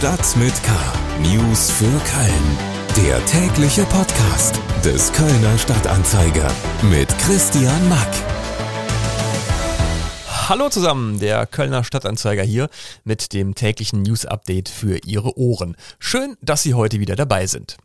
Stadt mit K. News für Köln. Der tägliche Podcast des Kölner Stadtanzeiger mit Christian Mack. Hallo zusammen, der Kölner Stadtanzeiger hier mit dem täglichen News-Update für Ihre Ohren. Schön, dass Sie heute wieder dabei sind.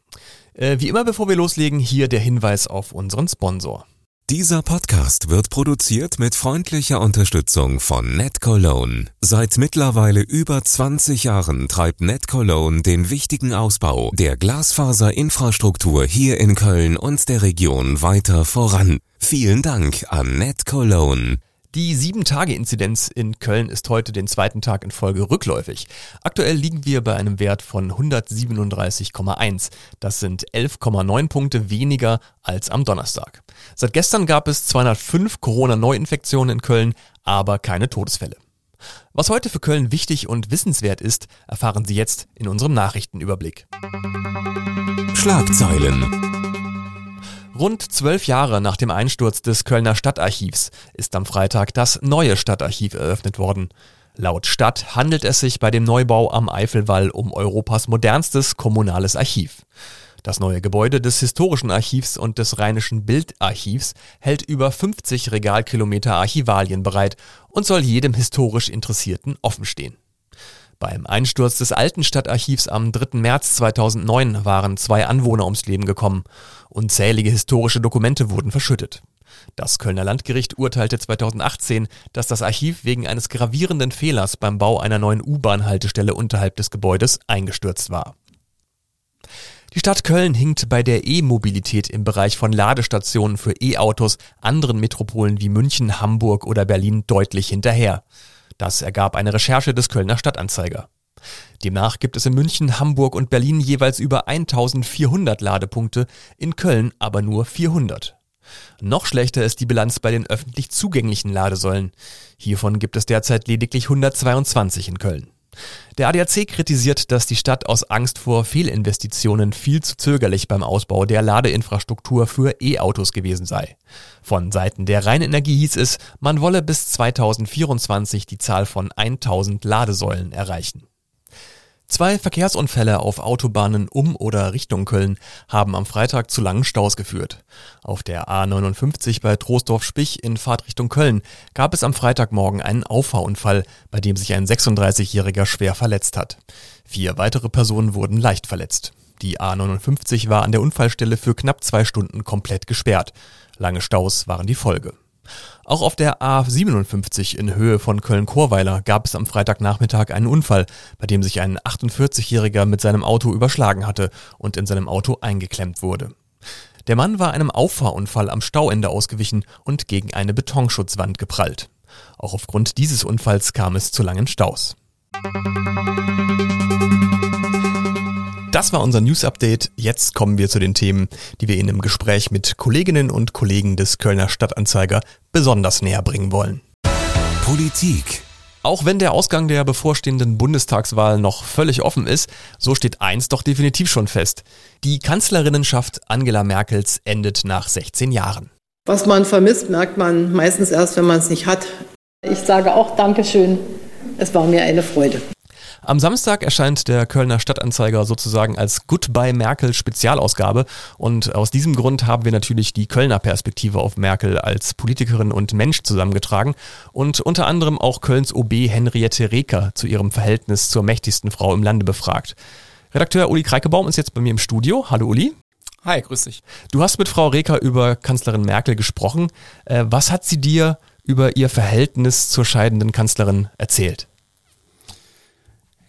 Äh, wie immer, bevor wir loslegen, hier der Hinweis auf unseren Sponsor. Dieser Podcast wird produziert mit freundlicher Unterstützung von NetCologne. Seit mittlerweile über 20 Jahren treibt NetCologne den wichtigen Ausbau der Glasfaserinfrastruktur hier in Köln und der Region weiter voran. Vielen Dank an NetCologne. Die 7-Tage-Inzidenz in Köln ist heute den zweiten Tag in Folge rückläufig. Aktuell liegen wir bei einem Wert von 137,1. Das sind 11,9 Punkte weniger als am Donnerstag. Seit gestern gab es 205 Corona-Neuinfektionen in Köln, aber keine Todesfälle. Was heute für Köln wichtig und wissenswert ist, erfahren Sie jetzt in unserem Nachrichtenüberblick. Schlagzeilen Rund zwölf Jahre nach dem Einsturz des Kölner Stadtarchivs ist am Freitag das neue Stadtarchiv eröffnet worden. Laut Stadt handelt es sich bei dem Neubau am Eifelwall um Europas modernstes kommunales Archiv. Das neue Gebäude des Historischen Archivs und des Rheinischen Bildarchivs hält über 50 Regalkilometer Archivalien bereit und soll jedem historisch Interessierten offenstehen. Beim Einsturz des alten Stadtarchivs am 3. März 2009 waren zwei Anwohner ums Leben gekommen. Unzählige historische Dokumente wurden verschüttet. Das Kölner Landgericht urteilte 2018, dass das Archiv wegen eines gravierenden Fehlers beim Bau einer neuen U-Bahn-Haltestelle unterhalb des Gebäudes eingestürzt war. Die Stadt Köln hinkt bei der E-Mobilität im Bereich von Ladestationen für E-Autos anderen Metropolen wie München, Hamburg oder Berlin deutlich hinterher. Das ergab eine Recherche des Kölner Stadtanzeiger. Demnach gibt es in München, Hamburg und Berlin jeweils über 1400 Ladepunkte, in Köln aber nur 400. Noch schlechter ist die Bilanz bei den öffentlich zugänglichen Ladesäulen. Hiervon gibt es derzeit lediglich 122 in Köln. Der ADAC kritisiert, dass die Stadt aus Angst vor Fehlinvestitionen viel zu zögerlich beim Ausbau der Ladeinfrastruktur für E-Autos gewesen sei. Von Seiten der Rheinenergie hieß es, man wolle bis 2024 die Zahl von 1000 Ladesäulen erreichen. Zwei Verkehrsunfälle auf Autobahnen um oder Richtung Köln haben am Freitag zu langen Staus geführt. Auf der A59 bei Troisdorf-Spich in Fahrtrichtung Köln gab es am Freitagmorgen einen Auffahrunfall, bei dem sich ein 36-Jähriger schwer verletzt hat. Vier weitere Personen wurden leicht verletzt. Die A59 war an der Unfallstelle für knapp zwei Stunden komplett gesperrt. Lange Staus waren die Folge. Auch auf der A57 in Höhe von Köln-Chorweiler gab es am Freitagnachmittag einen Unfall, bei dem sich ein 48-Jähriger mit seinem Auto überschlagen hatte und in seinem Auto eingeklemmt wurde. Der Mann war einem Auffahrunfall am Stauende ausgewichen und gegen eine Betonschutzwand geprallt. Auch aufgrund dieses Unfalls kam es zu langen Staus. Das war unser News Update. Jetzt kommen wir zu den Themen, die wir Ihnen im Gespräch mit Kolleginnen und Kollegen des Kölner Stadtanzeiger besonders näher bringen wollen. Politik. Auch wenn der Ausgang der bevorstehenden Bundestagswahl noch völlig offen ist, so steht eins doch definitiv schon fest. Die Kanzlerinnenschaft Angela Merkels endet nach 16 Jahren. Was man vermisst, merkt man meistens erst, wenn man es nicht hat. Ich sage auch Dankeschön. Es war mir eine Freude. Am Samstag erscheint der Kölner Stadtanzeiger sozusagen als Goodbye Merkel Spezialausgabe und aus diesem Grund haben wir natürlich die Kölner Perspektive auf Merkel als Politikerin und Mensch zusammengetragen und unter anderem auch Kölns OB Henriette Reker zu ihrem Verhältnis zur mächtigsten Frau im Lande befragt. Redakteur Uli Kreikebaum ist jetzt bei mir im Studio. Hallo Uli. Hi, grüß dich. Du hast mit Frau Reker über Kanzlerin Merkel gesprochen. Äh, was hat sie dir über ihr Verhältnis zur scheidenden Kanzlerin erzählt?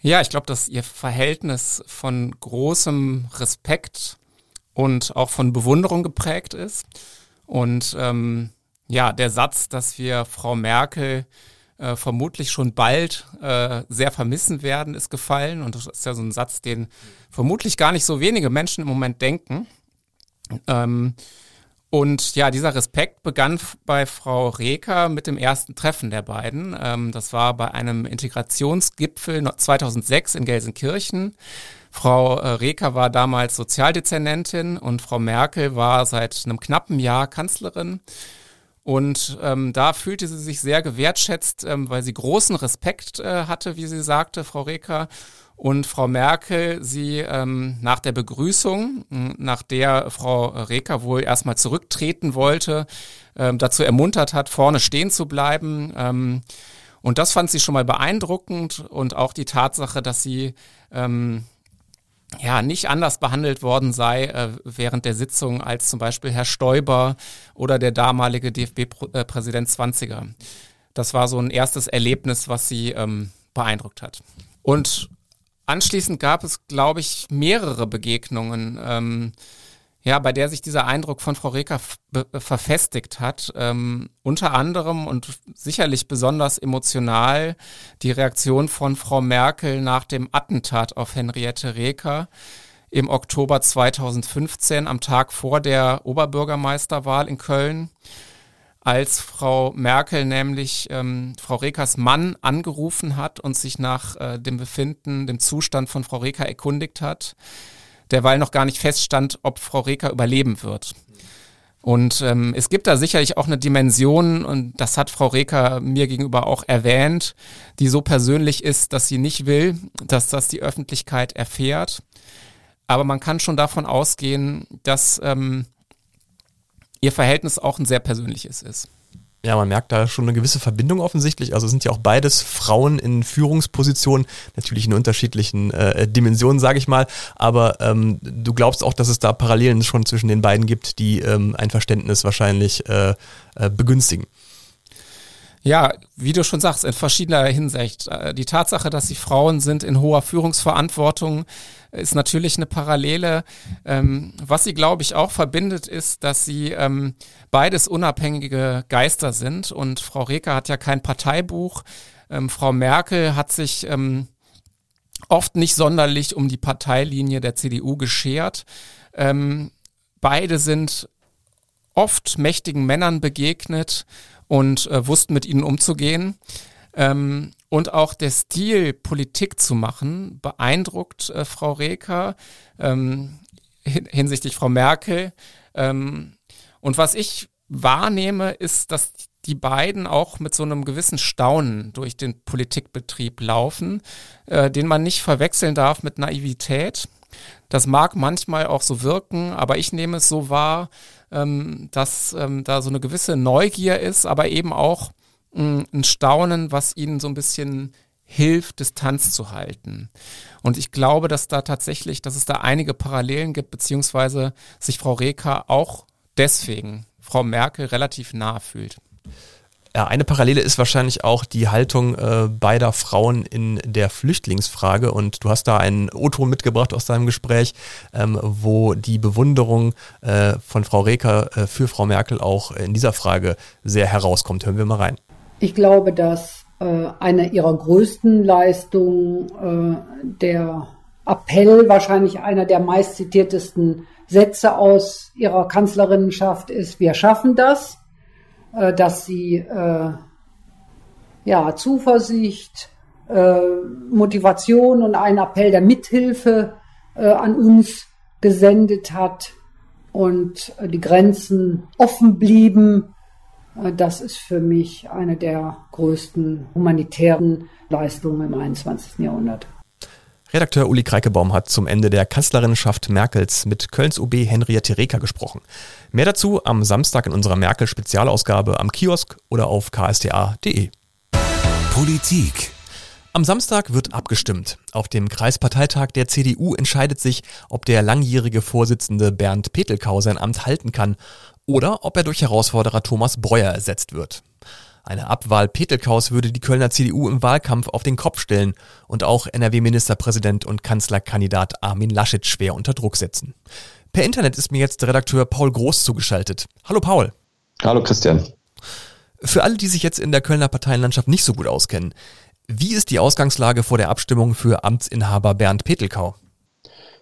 Ja, ich glaube, dass ihr Verhältnis von großem Respekt und auch von Bewunderung geprägt ist. Und ähm, ja, der Satz, dass wir Frau Merkel äh, vermutlich schon bald äh, sehr vermissen werden, ist gefallen. Und das ist ja so ein Satz, den vermutlich gar nicht so wenige Menschen im Moment denken. Ähm, und ja, dieser Respekt begann bei Frau Reker mit dem ersten Treffen der beiden. Ähm, das war bei einem Integrationsgipfel 2006 in Gelsenkirchen. Frau äh, Reker war damals Sozialdezernentin und Frau Merkel war seit einem knappen Jahr Kanzlerin. Und ähm, da fühlte sie sich sehr gewertschätzt, ähm, weil sie großen Respekt äh, hatte, wie sie sagte, Frau Reker. Und Frau Merkel sie ähm, nach der Begrüßung, nach der Frau Reker wohl erstmal zurücktreten wollte, ähm, dazu ermuntert hat, vorne stehen zu bleiben. Ähm, und das fand sie schon mal beeindruckend und auch die Tatsache, dass sie ähm, ja, nicht anders behandelt worden sei äh, während der Sitzung als zum Beispiel Herr Stoiber oder der damalige DFB-Präsident Zwanziger. Das war so ein erstes Erlebnis, was sie ähm, beeindruckt hat. Und anschließend gab es, glaube ich, mehrere Begegnungen. Ähm, ja, bei der sich dieser Eindruck von Frau Reker verfestigt hat. Ähm, unter anderem und sicherlich besonders emotional die Reaktion von Frau Merkel nach dem Attentat auf Henriette Reker im Oktober 2015, am Tag vor der Oberbürgermeisterwahl in Köln, als Frau Merkel nämlich ähm, Frau Rekers Mann angerufen hat und sich nach äh, dem Befinden, dem Zustand von Frau Reker erkundigt hat derweil noch gar nicht feststand, ob Frau Reker überleben wird. Und ähm, es gibt da sicherlich auch eine Dimension, und das hat Frau Reker mir gegenüber auch erwähnt, die so persönlich ist, dass sie nicht will, dass das die Öffentlichkeit erfährt. Aber man kann schon davon ausgehen, dass ähm, ihr Verhältnis auch ein sehr persönliches ist. Ja, man merkt da schon eine gewisse Verbindung offensichtlich. Also sind ja auch beides Frauen in Führungspositionen, natürlich in unterschiedlichen äh, Dimensionen, sage ich mal. Aber ähm, du glaubst auch, dass es da Parallelen schon zwischen den beiden gibt, die ähm, ein Verständnis wahrscheinlich äh, äh, begünstigen. Ja, wie du schon sagst, in verschiedener Hinsicht. Äh, die Tatsache, dass sie Frauen sind in hoher Führungsverantwortung, ist natürlich eine Parallele. Ähm, was sie, glaube ich, auch verbindet, ist, dass sie ähm, beides unabhängige Geister sind. Und Frau Reker hat ja kein Parteibuch. Ähm, Frau Merkel hat sich ähm, oft nicht sonderlich um die Parteilinie der CDU geschert. Ähm, beide sind oft mächtigen Männern begegnet und äh, wussten mit ihnen umzugehen. Ähm, und auch der Stil, Politik zu machen, beeindruckt äh, Frau Reker ähm, hin hinsichtlich Frau Merkel. Ähm, und was ich wahrnehme, ist, dass die beiden auch mit so einem gewissen Staunen durch den Politikbetrieb laufen, äh, den man nicht verwechseln darf mit Naivität. Das mag manchmal auch so wirken, aber ich nehme es so wahr, ähm, dass ähm, da so eine gewisse Neugier ist, aber eben auch ein Staunen, was ihnen so ein bisschen hilft, Distanz zu halten. Und ich glaube, dass da tatsächlich, dass es da einige Parallelen gibt, beziehungsweise sich Frau Reker auch deswegen Frau Merkel relativ nahe fühlt. Ja, eine Parallele ist wahrscheinlich auch die Haltung äh, beider Frauen in der Flüchtlingsfrage. Und du hast da einen O-Ton mitgebracht aus deinem Gespräch, ähm, wo die Bewunderung äh, von Frau Reker äh, für Frau Merkel auch in dieser Frage sehr herauskommt. Hören wir mal rein. Ich glaube, dass äh, eine ihrer größten Leistungen äh, der Appell, wahrscheinlich einer der meistzitiertesten Sätze aus ihrer Kanzlerinnenschaft ist, wir schaffen das äh, dass sie äh, ja, Zuversicht, äh, Motivation und einen Appell der Mithilfe äh, an uns gesendet hat und äh, die Grenzen offen blieben. Äh, das ist für mich eine der größten humanitären Leistungen im 21. Jahrhundert. Redakteur Uli Kreikebaum hat zum Ende der Kanzlerinnenschaft Merkels mit Kölns OB Henriette Reker gesprochen. Mehr dazu am Samstag in unserer Merkel-Spezialausgabe am Kiosk oder auf ksta.de. Politik. Am Samstag wird abgestimmt. Auf dem Kreisparteitag der CDU entscheidet sich, ob der langjährige Vorsitzende Bernd Petelkau sein Amt halten kann oder ob er durch Herausforderer Thomas Breuer ersetzt wird. Eine Abwahl Petelkaus würde die Kölner CDU im Wahlkampf auf den Kopf stellen und auch NRW-Ministerpräsident und Kanzlerkandidat Armin Laschet schwer unter Druck setzen. Per Internet ist mir jetzt Redakteur Paul Groß zugeschaltet. Hallo Paul. Hallo Christian. Für alle, die sich jetzt in der Kölner Parteienlandschaft nicht so gut auskennen, wie ist die Ausgangslage vor der Abstimmung für Amtsinhaber Bernd Petelkau?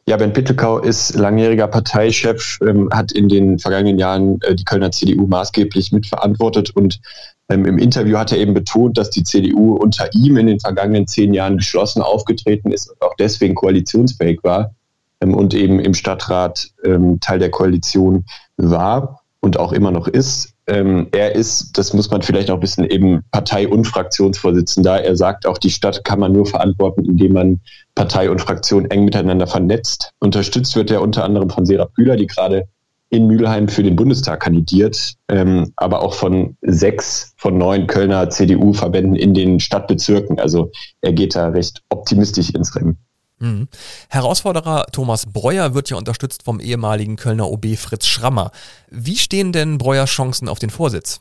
Ja, Bernd Petelkau ist langjähriger Parteichef, ähm, hat in den vergangenen Jahren äh, die Kölner CDU maßgeblich mitverantwortet und ähm, Im Interview hat er eben betont, dass die CDU unter ihm in den vergangenen zehn Jahren geschlossen aufgetreten ist und auch deswegen koalitionsfähig war ähm, und eben im Stadtrat ähm, Teil der Koalition war und auch immer noch ist. Ähm, er ist, das muss man vielleicht auch wissen, eben Partei- und Fraktionsvorsitzender. Er sagt auch, die Stadt kann man nur verantworten, indem man Partei und Fraktion eng miteinander vernetzt. Unterstützt wird er unter anderem von Serap Bühler, die gerade in Mülheim für den Bundestag kandidiert, ähm, aber auch von sechs von neun Kölner CDU-Verbänden in den Stadtbezirken. Also er geht da recht optimistisch ins Rennen. Mhm. Herausforderer Thomas Breuer wird ja unterstützt vom ehemaligen Kölner OB Fritz Schrammer. Wie stehen denn Breuers Chancen auf den Vorsitz?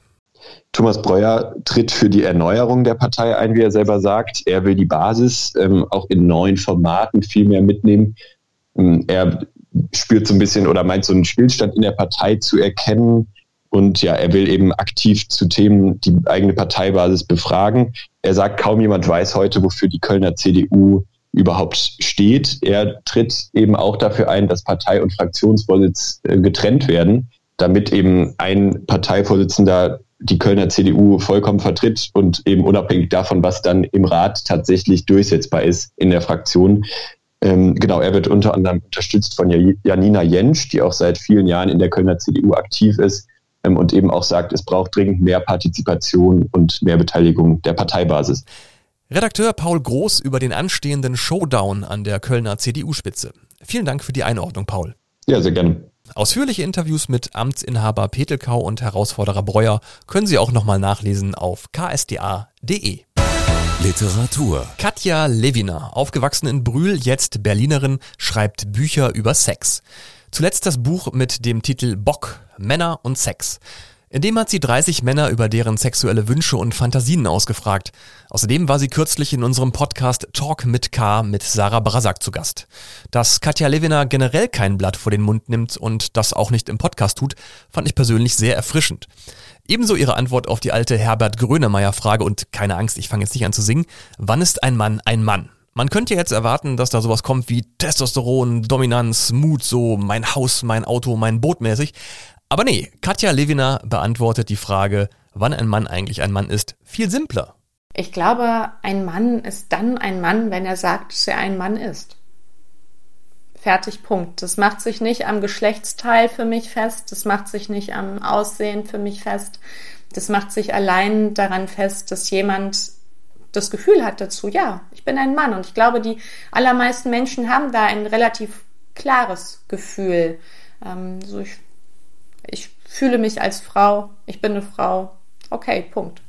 Thomas Breuer tritt für die Erneuerung der Partei ein, wie er selber sagt. Er will die Basis ähm, auch in neuen Formaten viel mehr mitnehmen. Ähm, er spürt so ein bisschen oder meint so einen Stillstand in der Partei zu erkennen. Und ja, er will eben aktiv zu Themen die eigene Parteibasis befragen. Er sagt, kaum jemand weiß heute, wofür die Kölner CDU überhaupt steht. Er tritt eben auch dafür ein, dass Partei- und Fraktionsvorsitz äh, getrennt werden, damit eben ein Parteivorsitzender die Kölner CDU vollkommen vertritt und eben unabhängig davon, was dann im Rat tatsächlich durchsetzbar ist in der Fraktion, ähm, genau, er wird unter anderem unterstützt von Janina Jentsch, die auch seit vielen Jahren in der Kölner CDU aktiv ist ähm, und eben auch sagt, es braucht dringend mehr Partizipation und mehr Beteiligung der Parteibasis. Redakteur Paul Groß über den anstehenden Showdown an der Kölner CDU-Spitze. Vielen Dank für die Einordnung, Paul. Ja, sehr gerne. Ausführliche Interviews mit Amtsinhaber Petelkau und Herausforderer Breuer können Sie auch nochmal nachlesen auf ksda.de. Literatur. Katja Lewiner, aufgewachsen in Brühl, jetzt Berlinerin, schreibt Bücher über Sex. Zuletzt das Buch mit dem Titel Bock, Männer und Sex. In dem hat sie 30 Männer über deren sexuelle Wünsche und Fantasien ausgefragt. Außerdem war sie kürzlich in unserem Podcast Talk mit K mit Sarah Brasak zu Gast. Dass Katja Lewiner generell kein Blatt vor den Mund nimmt und das auch nicht im Podcast tut, fand ich persönlich sehr erfrischend. Ebenso ihre Antwort auf die alte Herbert Grönemeyer Frage und keine Angst, ich fange jetzt nicht an zu singen. Wann ist ein Mann ein Mann? Man könnte jetzt erwarten, dass da sowas kommt wie Testosteron, Dominanz, Mut, so mein Haus, mein Auto, mein Boot mäßig. Aber nee, Katja Lewiner beantwortet die Frage, wann ein Mann eigentlich ein Mann ist, viel simpler. Ich glaube, ein Mann ist dann ein Mann, wenn er sagt, dass er ein Mann ist. Fertig, Punkt. Das macht sich nicht am Geschlechtsteil für mich fest, das macht sich nicht am Aussehen für mich fest, das macht sich allein daran fest, dass jemand das Gefühl hat dazu, ja, ich bin ein Mann. Und ich glaube, die allermeisten Menschen haben da ein relativ klares Gefühl. Ähm, so ich, ich fühle mich als Frau, ich bin eine Frau. Okay, Punkt.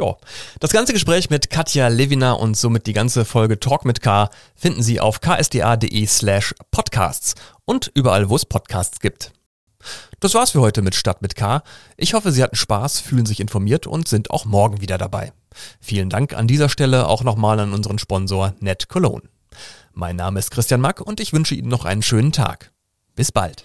Ja, das ganze Gespräch mit Katja Levina und somit die ganze Folge Talk mit K finden Sie auf ksda.de slash podcasts und überall, wo es Podcasts gibt. Das war's für heute mit Stadt mit K. Ich hoffe, Sie hatten Spaß, fühlen sich informiert und sind auch morgen wieder dabei. Vielen Dank an dieser Stelle auch nochmal an unseren Sponsor Net Cologne. Mein Name ist Christian Mack und ich wünsche Ihnen noch einen schönen Tag. Bis bald.